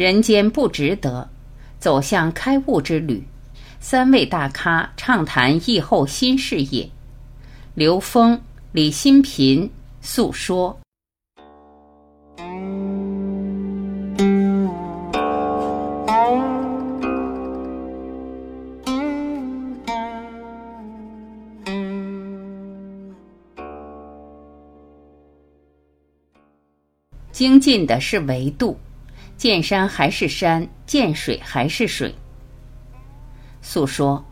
人间不值得，走向开悟之旅。三位大咖畅谈疫后新事业。刘峰、李新平诉说。精进的是维度，见山还是山，见水还是水。诉说，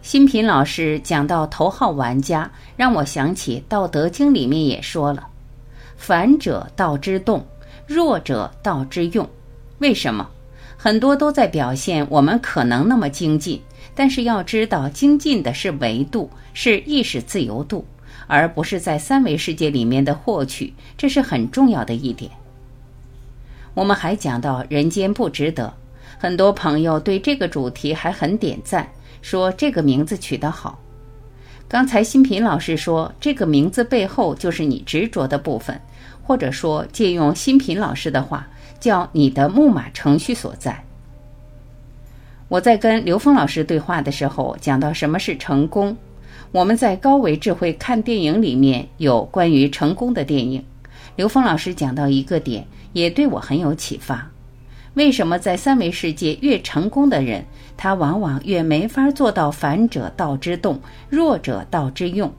新品老师讲到头号玩家，让我想起《道德经》里面也说了：“反者道之动，弱者道之用。”为什么？很多都在表现我们可能那么精进，但是要知道，精进的是维度，是意识自由度。而不是在三维世界里面的获取，这是很重要的一点。我们还讲到人间不值得，很多朋友对这个主题还很点赞，说这个名字取得好。刚才新平老师说，这个名字背后就是你执着的部分，或者说借用新平老师的话，叫你的木马程序所在。我在跟刘峰老师对话的时候，讲到什么是成功。我们在高维智慧看电影里面有关于成功的电影，刘峰老师讲到一个点，也对我很有启发。为什么在三维世界越成功的人，他往往越没法做到反者道之动，弱者道之用？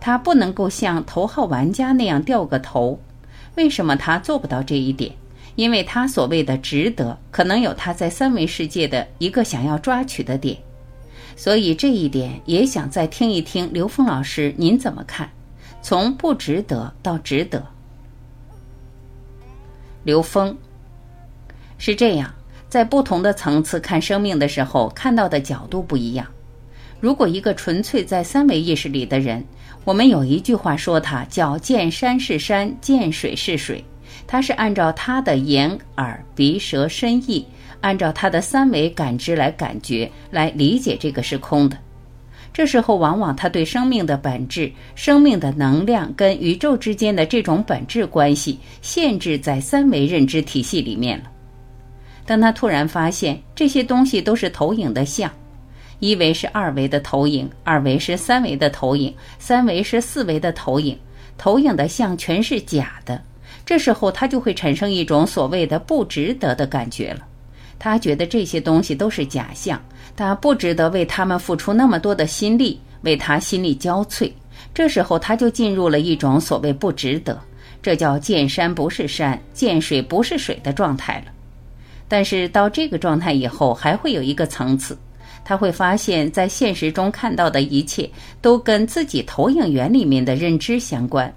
他不能够像头号玩家那样掉个头。为什么他做不到这一点？因为他所谓的值得，可能有他在三维世界的一个想要抓取的点。所以这一点也想再听一听刘峰老师您怎么看？从不值得到值得。刘峰是这样，在不同的层次看生命的时候，看到的角度不一样。如果一个纯粹在三维意识里的人，我们有一句话说他叫见山是山，见水是水，他是按照他的眼、耳、鼻、舌、身、意。按照他的三维感知来感觉、来理解这个是空的，这时候往往他对生命的本质、生命的能量跟宇宙之间的这种本质关系限制在三维认知体系里面了。当他突然发现这些东西都是投影的像，一维是二维的投影，二维是三维的投影，三维是四维的投影，投影的像全是假的，这时候他就会产生一种所谓的不值得的感觉了。他觉得这些东西都是假象，他不值得为他们付出那么多的心力，为他心力交瘁。这时候他就进入了一种所谓不值得，这叫见山不是山，见水不是水的状态了。但是到这个状态以后，还会有一个层次，他会发现，在现实中看到的一切都跟自己投影源里面的认知相关，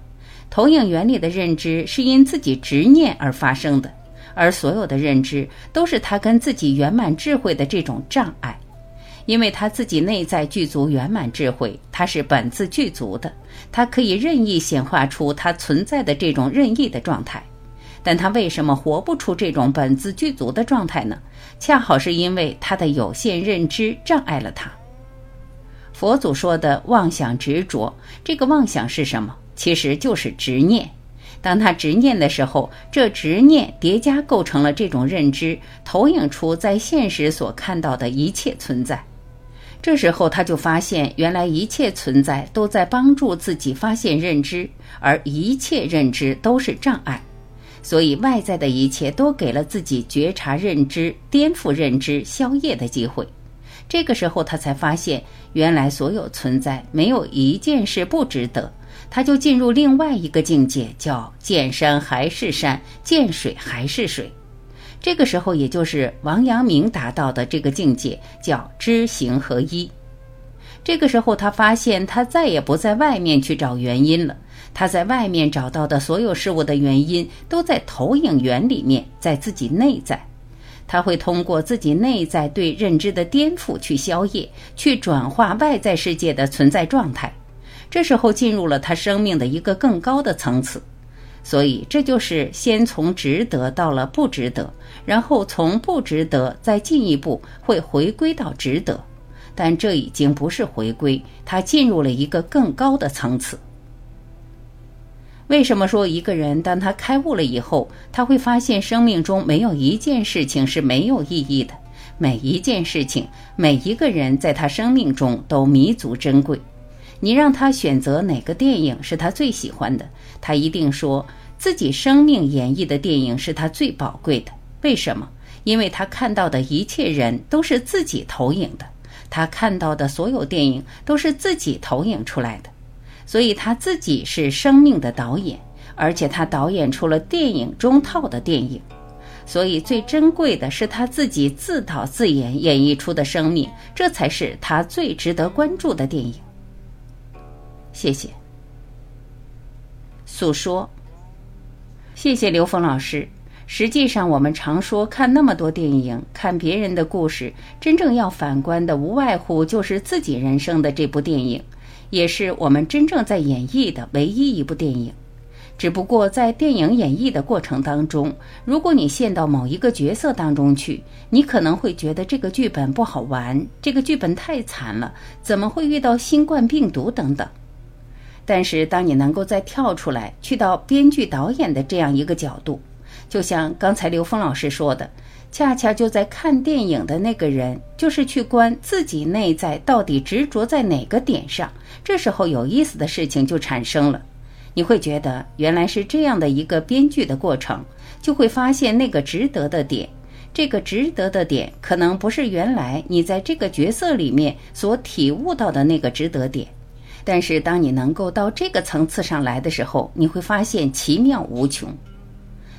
投影源里的认知是因自己执念而发生的。而所有的认知都是他跟自己圆满智慧的这种障碍，因为他自己内在具足圆满智慧，他是本自具足的，他可以任意显化出他存在的这种任意的状态。但他为什么活不出这种本自具足的状态呢？恰好是因为他的有限认知障碍了他。佛祖说的妄想执着，这个妄想是什么？其实就是执念。当他执念的时候，这执念叠加构成了这种认知，投影出在现实所看到的一切存在。这时候他就发现，原来一切存在都在帮助自己发现认知，而一切认知都是障碍。所以外在的一切都给了自己觉察认知、颠覆认知、消业的机会。这个时候他才发现，原来所有存在没有一件事不值得。他就进入另外一个境界，叫见山还是山，见水还是水。这个时候，也就是王阳明达到的这个境界，叫知行合一。这个时候，他发现他再也不在外面去找原因了。他在外面找到的所有事物的原因，都在投影源里面，在自己内在。他会通过自己内在对认知的颠覆去消业，去转化外在世界的存在状态。这时候进入了他生命的一个更高的层次，所以这就是先从值得到了不值得，然后从不值得再进一步会回归到值得，但这已经不是回归，他进入了一个更高的层次。为什么说一个人当他开悟了以后，他会发现生命中没有一件事情是没有意义的？每一件事情，每一个人在他生命中都弥足珍贵。你让他选择哪个电影是他最喜欢的，他一定说自己生命演绎的电影是他最宝贵的。为什么？因为他看到的一切人都是自己投影的，他看到的所有电影都是自己投影出来的。所以他自己是生命的导演，而且他导演出了电影中套的电影，所以最珍贵的是他自己自导自演演绎出的生命，这才是他最值得关注的电影。谢谢。诉说，谢谢刘峰老师。实际上，我们常说看那么多电影，看别人的故事，真正要反观的，无外乎就是自己人生的这部电影。也是我们真正在演绎的唯一一部电影，只不过在电影演绎的过程当中，如果你陷到某一个角色当中去，你可能会觉得这个剧本不好玩，这个剧本太惨了，怎么会遇到新冠病毒等等。但是当你能够再跳出来，去到编剧导演的这样一个角度，就像刚才刘峰老师说的。恰恰就在看电影的那个人，就是去观自己内在到底执着在哪个点上。这时候有意思的事情就产生了，你会觉得原来是这样的一个编剧的过程，就会发现那个值得的点。这个值得的点，可能不是原来你在这个角色里面所体悟到的那个值得点，但是当你能够到这个层次上来的时候，你会发现奇妙无穷。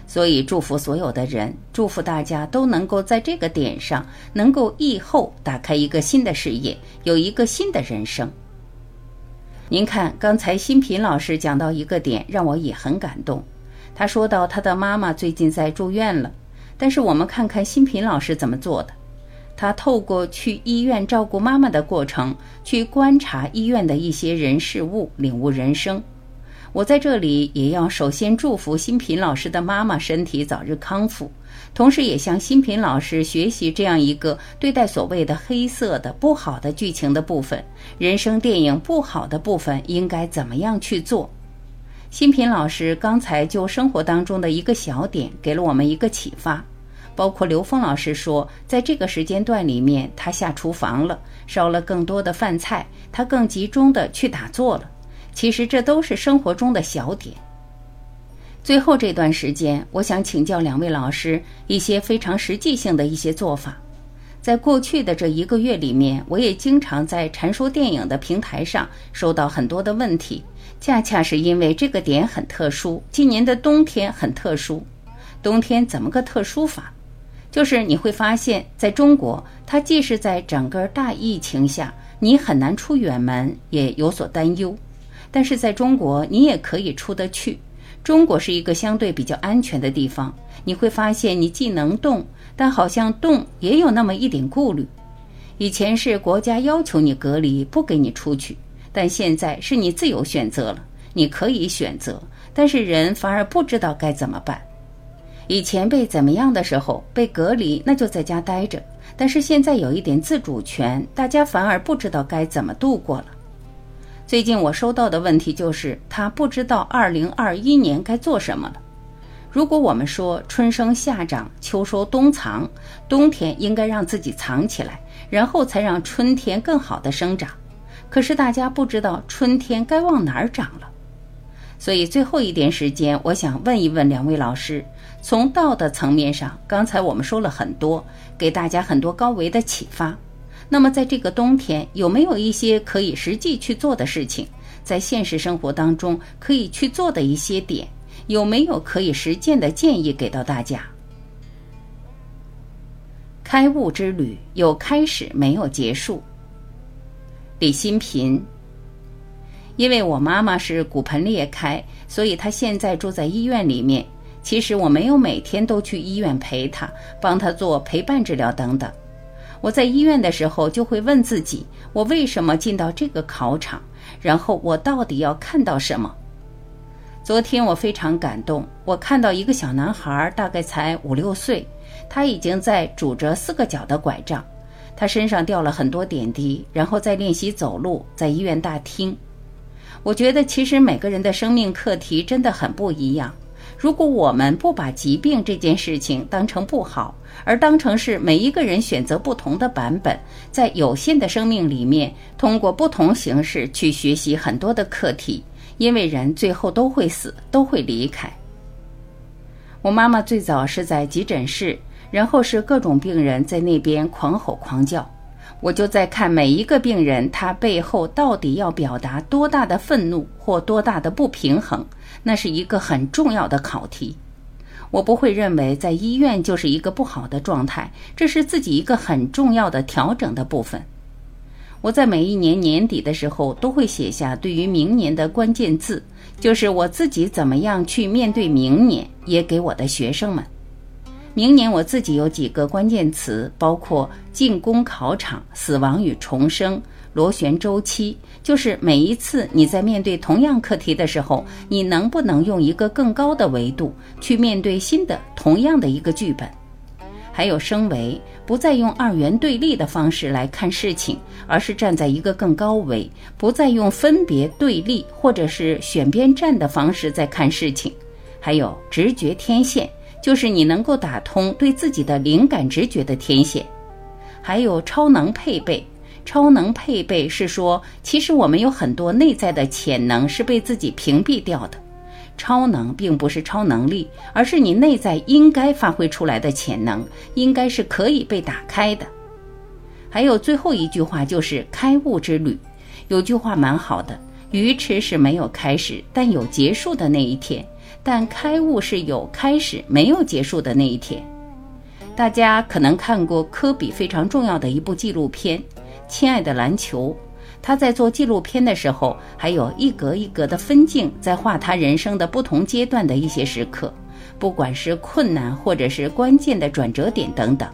所以，祝福所有的人，祝福大家都能够在这个点上，能够以后打开一个新的事业，有一个新的人生。您看，刚才新平老师讲到一个点，让我也很感动。他说到他的妈妈最近在住院了，但是我们看看新平老师怎么做的。他透过去医院照顾妈妈的过程，去观察医院的一些人事物，领悟人生。我在这里也要首先祝福新平老师的妈妈身体早日康复，同时也向新平老师学习这样一个对待所谓的黑色的不好的剧情的部分，人生电影不好的部分应该怎么样去做。新平老师刚才就生活当中的一个小点给了我们一个启发，包括刘峰老师说，在这个时间段里面他下厨房了，烧了更多的饭菜，他更集中的去打坐了。其实这都是生活中的小点。最后这段时间，我想请教两位老师一些非常实际性的一些做法。在过去的这一个月里面，我也经常在禅说电影的平台上收到很多的问题，恰恰是因为这个点很特殊。今年的冬天很特殊，冬天怎么个特殊法？就是你会发现在中国，它既是在整个大疫情下，你很难出远门，也有所担忧。但是在中国，你也可以出得去。中国是一个相对比较安全的地方。你会发现，你既能动，但好像动也有那么一点顾虑。以前是国家要求你隔离，不给你出去，但现在是你自由选择了，你可以选择。但是人反而不知道该怎么办。以前被怎么样的时候被隔离，那就在家待着。但是现在有一点自主权，大家反而不知道该怎么度过了。最近我收到的问题就是，他不知道二零二一年该做什么了。如果我们说春生夏长秋收冬藏，冬天应该让自己藏起来，然后才让春天更好的生长。可是大家不知道春天该往哪儿长了。所以最后一点时间，我想问一问两位老师，从道的层面上，刚才我们说了很多，给大家很多高维的启发。那么，在这个冬天，有没有一些可以实际去做的事情？在现实生活当中可以去做的一些点，有没有可以实践的建议给到大家？开悟之旅有开始，没有结束。李新平，因为我妈妈是骨盆裂开，所以她现在住在医院里面。其实我没有每天都去医院陪他，帮他做陪伴治疗等等。我在医院的时候，就会问自己：我为什么进到这个考场？然后我到底要看到什么？昨天我非常感动，我看到一个小男孩，大概才五六岁，他已经在拄着四个脚的拐杖，他身上掉了很多点滴，然后在练习走路，在医院大厅。我觉得其实每个人的生命课题真的很不一样。如果我们不把疾病这件事情当成不好，而当成是每一个人选择不同的版本，在有限的生命里面，通过不同形式去学习很多的课题，因为人最后都会死，都会离开。我妈妈最早是在急诊室，然后是各种病人在那边狂吼狂叫。我就在看每一个病人，他背后到底要表达多大的愤怒或多大的不平衡，那是一个很重要的考题。我不会认为在医院就是一个不好的状态，这是自己一个很重要的调整的部分。我在每一年年底的时候都会写下对于明年的关键字，就是我自己怎么样去面对明年，也给我的学生们。明年我自己有几个关键词，包括进攻考场、死亡与重生、螺旋周期。就是每一次你在面对同样课题的时候，你能不能用一个更高的维度去面对新的同样的一个剧本？还有升维，不再用二元对立的方式来看事情，而是站在一个更高维，不再用分别对立或者是选边站的方式在看事情。还有直觉天线。就是你能够打通对自己的灵感直觉的天线，还有超能配备。超能配备是说，其实我们有很多内在的潜能是被自己屏蔽掉的。超能并不是超能力，而是你内在应该发挥出来的潜能，应该是可以被打开的。还有最后一句话就是开悟之旅。有句话蛮好的：愚痴是没有开始，但有结束的那一天。但开悟是有开始没有结束的那一天。大家可能看过科比非常重要的一部纪录片《亲爱的篮球》，他在做纪录片的时候，还有一格一格的分镜，在画他人生的不同阶段的一些时刻，不管是困难或者是关键的转折点等等。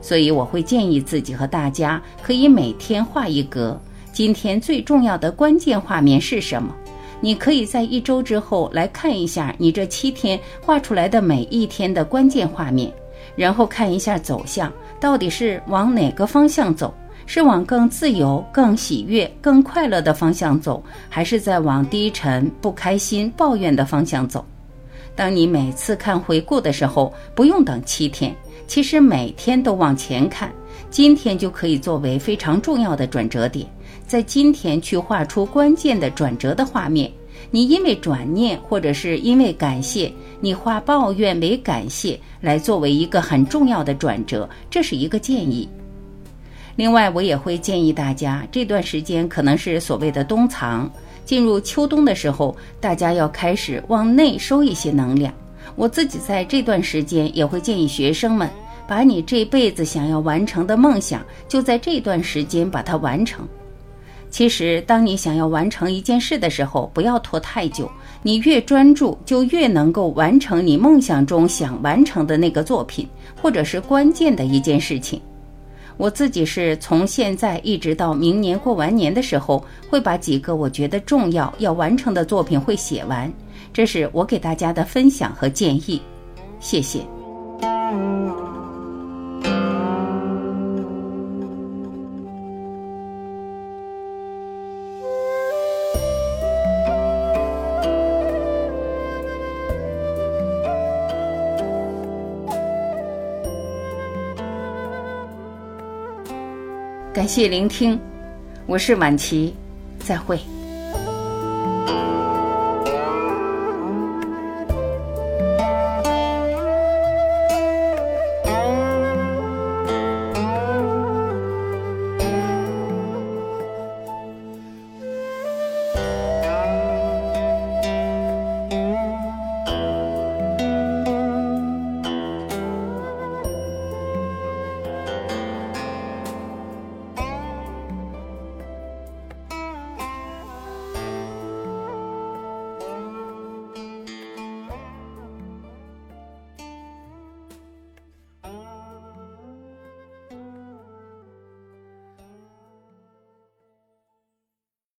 所以我会建议自己和大家可以每天画一格，今天最重要的关键画面是什么？你可以在一周之后来看一下你这七天画出来的每一天的关键画面，然后看一下走向到底是往哪个方向走，是往更自由、更喜悦、更快乐的方向走，还是在往低沉、不开心、抱怨的方向走？当你每次看回顾的时候，不用等七天，其实每天都往前看，今天就可以作为非常重要的转折点。在今天去画出关键的转折的画面，你因为转念或者是因为感谢，你化抱怨为感谢，来作为一个很重要的转折，这是一个建议。另外，我也会建议大家，这段时间可能是所谓的冬藏，进入秋冬的时候，大家要开始往内收一些能量。我自己在这段时间也会建议学生们，把你这辈子想要完成的梦想，就在这段时间把它完成。其实，当你想要完成一件事的时候，不要拖太久。你越专注，就越能够完成你梦想中想完成的那个作品，或者是关键的一件事情。我自己是从现在一直到明年过完年的时候，会把几个我觉得重要要完成的作品会写完。这是我给大家的分享和建议。谢谢。感谢聆听，我是晚琪，再会。